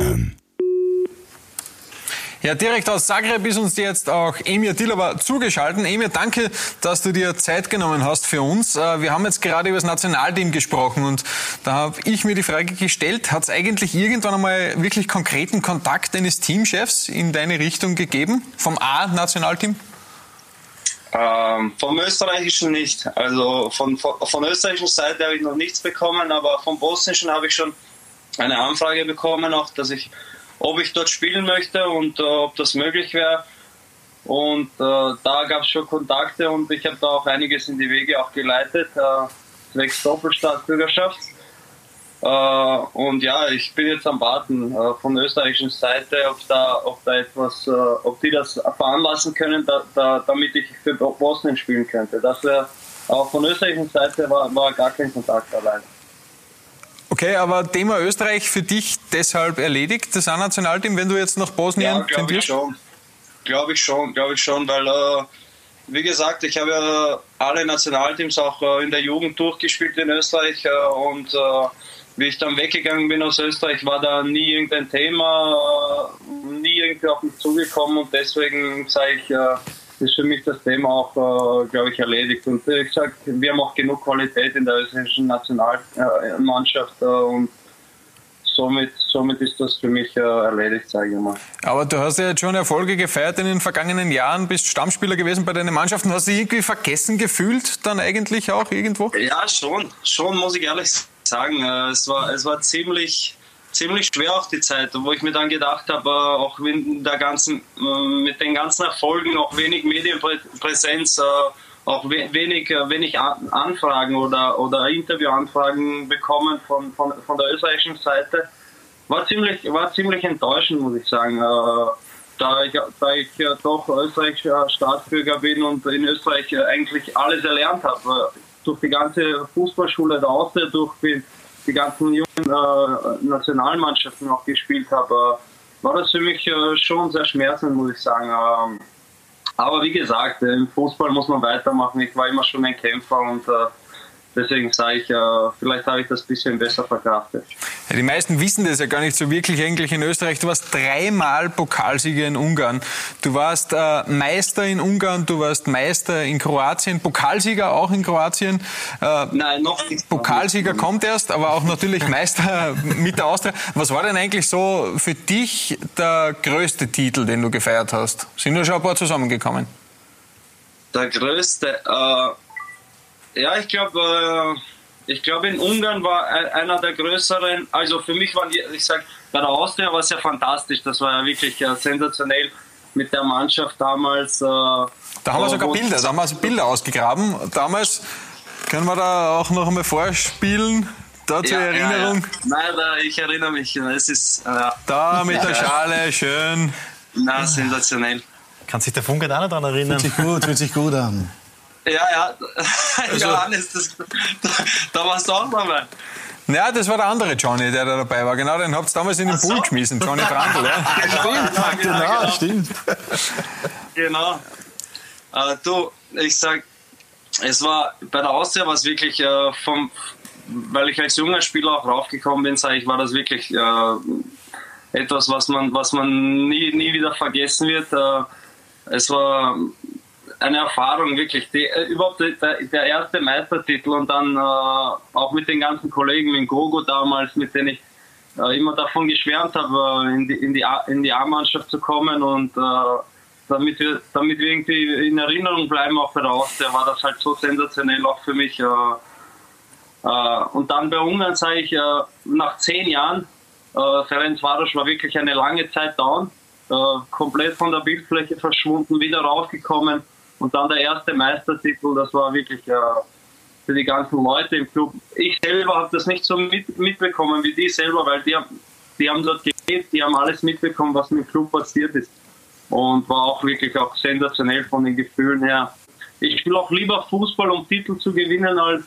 an. Ja, direkt aus Zagreb ist uns jetzt auch Emir Dilova zugeschaltet. Emir, danke, dass du dir Zeit genommen hast für uns. Äh, wir haben jetzt gerade über das Nationalteam gesprochen und da habe ich mir die Frage gestellt, hat es eigentlich irgendwann einmal wirklich konkreten Kontakt eines Teamchefs in deine Richtung gegeben, vom A-Nationalteam? Ähm, vom österreichischen nicht. Also von, von, von österreichischen Seite habe ich noch nichts bekommen, aber vom bosnischen habe ich schon eine Anfrage bekommen, auch dass ich ob ich dort spielen möchte und äh, ob das möglich wäre. Und äh, da gab es schon Kontakte und ich habe da auch einiges in die Wege auch geleitet, äh, Doppelstaatsbürgerschaft. Äh, und ja, ich bin jetzt am Warten äh, von der österreichischen Seite, ob da, ob da etwas, äh, ob die das veranlassen können, da, da, damit ich für Bosnien spielen könnte. Das wäre, auch von österreichischen Seite war, war gar kein Kontakt allein. Okay, aber Thema Österreich für dich deshalb erledigt, das A-Nationalteam, wenn du jetzt nach Bosnien ja, glaube ich schon. Glaube ich schon, glaube ich schon, weil äh, wie gesagt, ich habe ja alle Nationalteams auch äh, in der Jugend durchgespielt in Österreich äh, und äh, wie ich dann weggegangen bin aus Österreich, war da nie irgendein Thema, äh, nie irgendwie auf mich zugekommen und deswegen sage ich, äh, ist für mich das Thema auch, äh, glaube ich, erledigt. Und wie gesagt, wir haben auch genug Qualität in der österreichischen Nationalmannschaft äh, und somit, somit ist das für mich äh, erledigt, sage ich mal. Aber du hast ja jetzt schon Erfolge gefeiert in den vergangenen Jahren, bist Stammspieler gewesen bei deinen Mannschaften. Hast du dich irgendwie vergessen gefühlt dann eigentlich auch irgendwo? Ja, schon, schon muss ich ehrlich sagen. Äh, es war, es war ziemlich ziemlich schwer auch die Zeit, wo ich mir dann gedacht habe, äh, auch mit, der ganzen, äh, mit den ganzen Erfolgen, auch wenig Medienpräsenz, äh, auch wenig, wenig Anfragen oder, oder Interviewanfragen bekommen von, von, von der österreichischen Seite. War ziemlich, war ziemlich enttäuschend, muss ich sagen. Da ich, da ich doch österreichischer Staatsbürger bin und in Österreich eigentlich alles erlernt habe. Durch die ganze Fußballschule der Austria durch bin die ganzen jungen äh, Nationalmannschaften auch gespielt habe, war das für mich äh, schon sehr schmerzend, muss ich sagen. Ähm, aber wie gesagt, im Fußball muss man weitermachen. Ich war immer schon ein Kämpfer und äh, Deswegen sage ich, vielleicht habe ich das ein bisschen besser verkraftet. Ja, die meisten wissen das ja gar nicht so wirklich eigentlich in Österreich. Du warst dreimal Pokalsieger in Ungarn. Du warst äh, Meister in Ungarn, du warst Meister in Kroatien, Pokalsieger auch in Kroatien. Äh, Nein, noch nicht. Pokalsieger kommt erst, aber auch natürlich Meister mit der Austria. Was war denn eigentlich so für dich der größte Titel, den du gefeiert hast? Sind da schon ein paar zusammengekommen? Der größte, äh ja, ich glaube, äh, ich glaube in Ungarn war einer der größeren, also für mich waren die, ich sag, bei der Austria war es ja fantastisch, das war ja wirklich äh, sensationell mit der Mannschaft damals. Äh, da haben wir sogar Bilder, da haben wir Bilder ausgegraben. Damals können wir da auch noch einmal vorspielen. Da zur ja, Erinnerung. Ja, ja. Nein, da, ich erinnere mich. Es ist, äh, da mit der Schale, schön. Na, sensationell. Kann sich der Funke da noch daran erinnern? Fühlt sich gut, fühlt sich gut an. Ja, ja. Also, Johannes, das, da, da warst du auch dabei. Ja, das war der andere Johnny, der da dabei war. Genau, den habt ihr damals in den Pool so. geschmissen, Johnny Brandl. Ja. stimmt, ja, genau, genau, genau, stimmt. Genau. Äh, du, ich sag, es war bei der Austria war es wirklich äh, vom, weil ich als junger Spieler auch raufgekommen bin, sage ich, war das wirklich äh, etwas, was man, was man nie, nie wieder vergessen wird. Äh, es war eine Erfahrung, wirklich. Die, äh, überhaupt der, der, erste Meistertitel und dann äh, auch mit den ganzen Kollegen, mit Gogo damals, mit denen ich äh, immer davon geschwärmt habe, äh, in die, in die, in die A-Mannschaft zu kommen und äh, damit, wir, damit wir irgendwie in Erinnerung bleiben, auch bei der war das halt so sensationell auch für mich. Äh, und dann bei Ungarn sage ich, nach zehn Jahren, äh, Ferenc Varos war wirklich eine lange Zeit down, komplett von der Bildfläche verschwunden, wieder raufgekommen und dann der erste Meistertitel, das war wirklich äh, für die ganzen Leute im Club. Ich selber habe das nicht so mit, mitbekommen wie die selber, weil die, die haben dort gelebt, die haben alles mitbekommen, was mit dem Club passiert ist. Und war auch wirklich auch sensationell von den Gefühlen her. Ich spiele auch lieber Fußball, um Titel zu gewinnen, als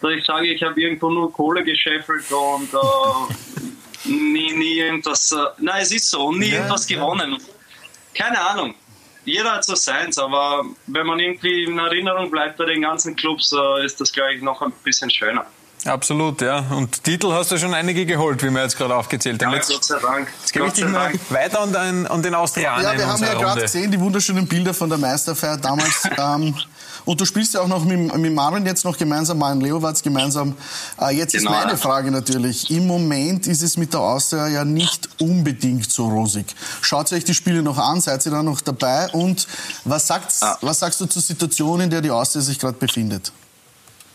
dass ich sage, ich habe irgendwo nur Kohle gescheffelt und äh, nie, nie irgendwas. Äh, nein, es ist so, nie ja, irgendwas gewonnen. Keine Ahnung jeder hat so seins, aber wenn man irgendwie in Erinnerung bleibt bei den ganzen Clubs, äh, ist das, glaube ich, noch ein bisschen schöner. Absolut, ja. Und Titel hast du schon einige geholt, wie wir jetzt gerade aufgezählt haben. Ja, Jetzt, Gott sei Dank. jetzt gebe ich Gott dich sei mal Dank. weiter an den, an den Austrianer Ja, in wir haben ja gerade gesehen, die wunderschönen Bilder von der Meisterfeier damals. ähm, und du spielst ja auch noch mit, mit Marvin jetzt noch gemeinsam, Marvin Leowatz gemeinsam. Äh, jetzt Genau, ist meine. Frage natürlich. Im Moment ist es mit der Austria ja nicht unbedingt so rosig. Schaut euch die Spiele noch an, seid ihr da noch dabei? Und was, sagt's, Ja. was sagst du zur Situation, in der die Austria sich gerade befindet?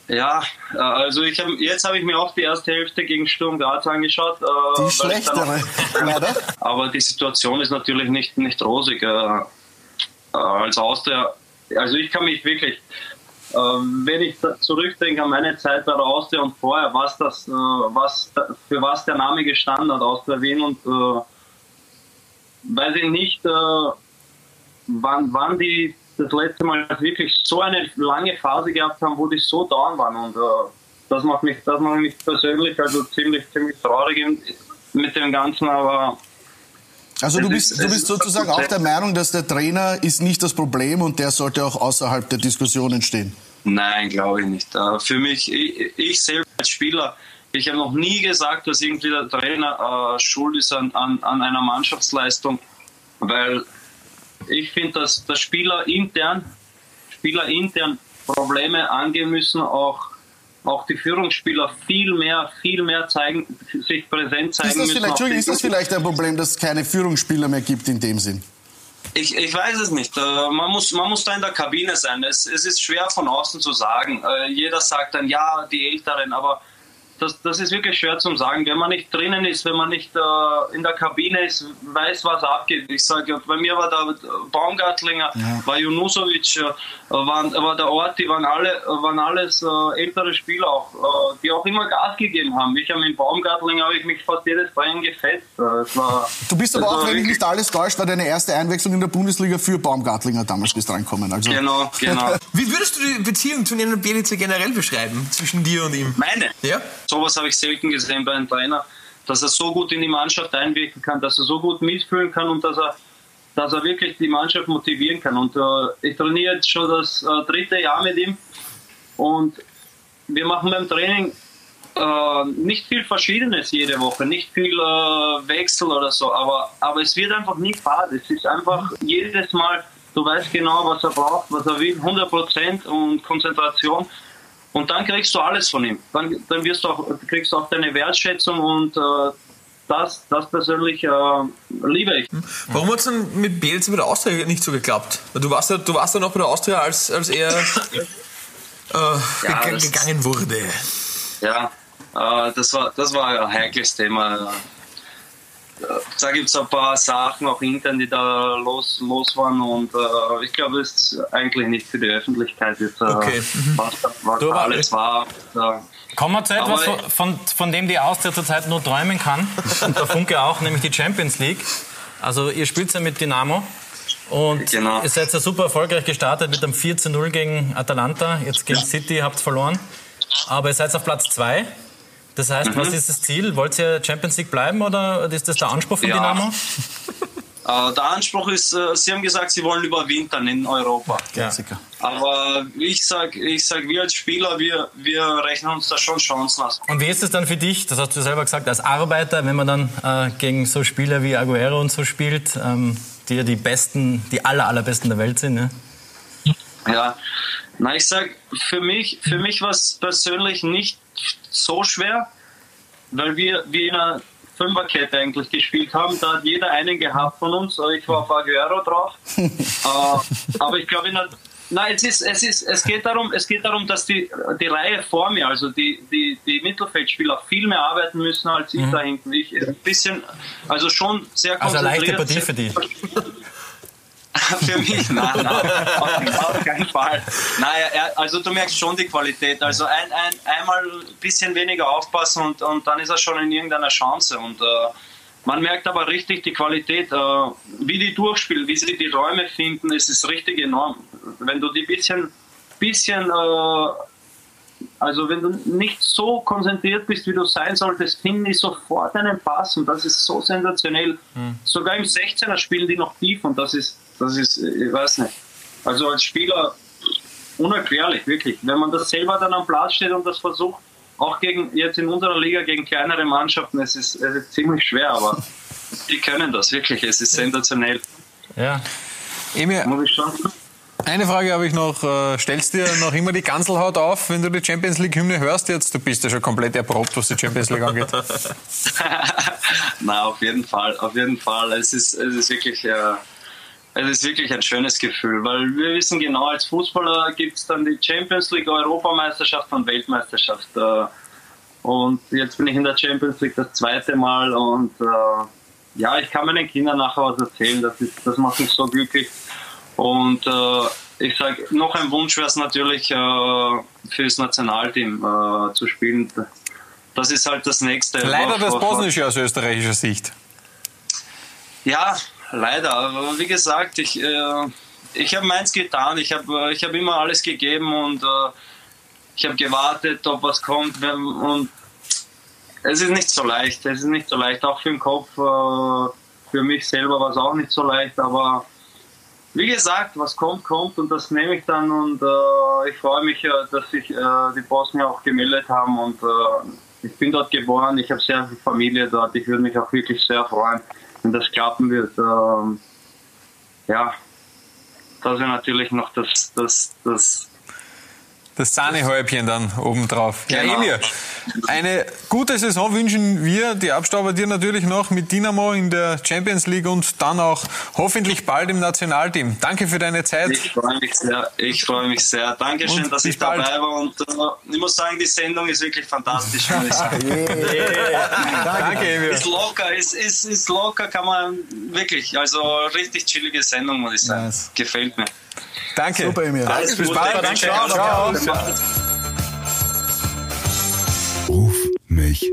Ja, äh, also ich hab, jetzt habe ich mir auch die erste Hälfte gegen Sturm Graz angeschaut. äh, Die schlechtere, leider. Aber die Situation ist natürlich nicht, nicht rosig. Äh, äh, als Austria, also ich kann mich wirklich, äh, wenn ich zurückdenke an meine Zeit bei der Austria und vorher, was das, äh, was, für was der Name gestanden hat, Austria Wien und äh, weiß ich nicht, äh, wann, wann die das letzte Mal wirklich so eine lange Phase gehabt haben, wo die so down waren und äh, das macht mich, das macht mich persönlich also ziemlich, ziemlich traurig mit dem Ganzen, aber Also du bist, ist- du bist ist- sozusagen auch der Meinung, dass der Trainer ist nicht das Problem und der sollte auch außerhalb der Diskussion stehen. Nein, glaube ich nicht. Äh, Für mich, ich, ich selbst als Spieler, ich habe noch nie gesagt, dass irgendwie der Trainer äh, schuld ist an, an, an einer Mannschaftsleistung, weil ich finde, dass der Spieler intern, Spieler intern Probleme angehen müssen, auch auch die Führungsspieler viel mehr, viel mehr zeigen, sich präsent zeigen Ist das, müssen. vielleicht, ist das vielleicht ein Problem, dass es keine Führungsspieler mehr gibt in dem Sinn? Ich, ich weiß es nicht. Äh, Man muss, man muss da in der Kabine sein. Es, es ist schwer von außen zu sagen. Äh, Jeder sagt dann, ja, die Älteren, aber das, das ist wirklich schwer zu sagen. Wenn man nicht drinnen ist, wenn man nicht äh, in der Kabine ist, weiß, was abgeht. Ich sage, bei mir war da Baumgartlinger, war Junusovic, äh, waren, war der Ort, die waren alle, waren alles äh, ältere Spieler auch, äh, die auch immer Gas gegeben haben. Ich habe mit Baumgartlinger habe ich mich fast jedes Training gefetzt. Äh, war, Du bist aber auch, wenn wirklich- nicht alles täuscht, war deine erste Einwechslung in der Bundesliga für Baumgartlinger damals bist reinkommen. Also Genau, genau. Wie würdest du die Beziehung zu Nenad Bjelica generell beschreiben, zwischen dir und ihm? Meine? Ja? Sowas habe ich selten gesehen bei einem Trainer, dass er so gut in die Mannschaft einwirken kann, dass er so gut mitfühlen kann und dass er, dass er wirklich die Mannschaft motivieren kann. Und äh, ich trainiere jetzt schon das äh, dritte Jahr mit ihm und wir machen beim Training äh, nicht viel Verschiedenes jede Woche, nicht viel äh, Wechsel oder so, aber, aber es wird einfach nie fad. Es ist einfach jedes Mal, du weißt genau, was er braucht, was er will, 100% und Konzentration. Und dann kriegst du alles von ihm. Dann, dann wirst du auch, kriegst du auch deine Wertschätzung und äh, das, das persönlich äh, liebe ich. Warum hat es dann mit Bjelica bei der Austria nicht so geklappt? Du warst ja, du warst ja noch bei der Austria, als, als er äh, Ja, gegangen wurde. Ja, äh, das, war, das war ein heikles Thema. Da gibt es ein paar Sachen auch intern, die da los, los waren und äh, ich glaube, es ist eigentlich nicht für die Öffentlichkeit jetzt, äh, Okay. was, was Du, alles war. Äh, Kommen wir zu etwas, von, von dem die Austria zurzeit nur träumen kann. Und der Funke auch, nämlich die Champions League. Also ihr spielt ja mit Dynamo. Und Genau. ihr seid ja super erfolgreich gestartet mit einem 4 zu 0 gegen Atalanta. Jetzt gegen City habt ihr verloren. Aber ihr seid auf Platz 2. Das heißt, Mhm. was ist das Ziel? Wollt ihr Champions League bleiben oder ist das der Anspruch von Ja. Dynamo? äh, der Anspruch ist, äh, Sie haben gesagt, Sie wollen überwintern in Europa. Klassiker. Aber ich sage, ich sag, wir als Spieler, wir, wir rechnen uns da schon Chancen aus. Und wie ist es dann für dich, das hast du selber gesagt, als Arbeiter, wenn man dann äh, gegen so Spieler wie Aguero und so spielt, ähm, die ja die besten, die aller, allerbesten der Welt sind, ne? Ja, na ich sag, für mich, für mich war es persönlich nicht so schwer, weil wir, wir in einer Fünferkette eigentlich gespielt haben. Da hat jeder einen gehabt von uns. Ich war auf Aguero drauf. äh, aber ich glaube, in der Nein, es ist, es ist, es geht darum, es geht darum, dass die, die Reihe vor mir, also die, die, die Mittelfeldspieler viel mehr arbeiten müssen als ich da hinten. Ich ein bisschen, also schon sehr Also eine leichte konzentriert. Partie für die. Für mich, nein, nein, auf, auf keinen Fall. Naja, also du merkst schon die Qualität. Also ein, ein, einmal ein bisschen weniger aufpassen und, und dann ist er schon in irgendeiner Chance. Und äh, man merkt aber richtig die Qualität, äh, wie die durchspielen, wie sie die Räume finden, es ist richtig enorm. Wenn du die bisschen, bisschen äh, also wenn du nicht so konzentriert bist, wie du sein solltest, finden die sofort einen Pass und das ist so sensationell. Sogar im 16er spielen die noch tief und das ist, das ist, ich weiß nicht. Also als Spieler unerklärlich, wirklich. Wenn man das selber dann am Platz steht und das versucht, auch gegen jetzt in unserer Liga gegen kleinere Mannschaften, es ist, es ist ziemlich schwer, aber die können das wirklich. Es ist sensationell. Ja. Emil, Muss ich schon. eine Frage habe ich noch. Äh, Stellst dir noch immer die Ganselhaut auf, wenn du die Champions League Hymne hörst jetzt? Du bist ja schon komplett erprobt, was die Champions League angeht. Na, auf jeden Fall, auf jeden Fall. Es ist, es ist wirklich, äh, es ist wirklich ein schönes Gefühl, weil wir wissen genau, als Fußballer gibt es dann die Champions League, Europameisterschaft und Weltmeisterschaft. Äh, und jetzt bin ich in der Champions League das zweite Mal und äh, ja, ich kann meinen Kindern nachher was erzählen. Das, ist, das macht mich so glücklich. Und äh, ich sage, noch ein Wunsch wäre es natürlich, fürs Nationalteam zu spielen. Das ist halt das Nächste. Leider was- das Bosnische aus österreichischer Sicht. Ja, leider. Aber wie gesagt, ich, äh, ich habe meins getan. Ich habe äh, ich hab immer alles gegeben und äh, ich habe gewartet, ob was kommt. Wenn- Und es ist nicht so leicht. Es ist nicht so leicht. Auch für den Kopf. Äh, für mich selber war es auch nicht so leicht. Aber wie gesagt, was kommt, kommt und das nehme ich dann. Und äh, ich freue mich, äh, dass sich äh, die Bosnier auch gemeldet haben. Und äh, ich bin dort geboren. Ich habe sehr viel Familie dort. Ich würde mich auch wirklich sehr freuen, wenn das klappen wird. Ähm, ja, das wäre natürlich noch das, das, das Das Sahnehäubchen dann obendrauf. Ja, Genau. Emir, eine gute Saison wünschen wir, die Abstauber dir natürlich noch mit Dynamo in der Champions League und dann auch hoffentlich bald im Nationalteam. Danke für deine Zeit. Ich freue mich sehr. Ich freue mich sehr. Dankeschön, Und dass ich dabei bald. war. Und äh, ich muss sagen, die Sendung ist wirklich fantastisch. sagen. Danke, Emir. ist locker, ist, ist, ist locker, kann man wirklich. Also richtig chillige Sendung, muss ich sagen. Nice. Gefällt mir. Danke. Super, Emir. Alles bis bald. wünsche Ciao, ciao. Gute. Ruf mich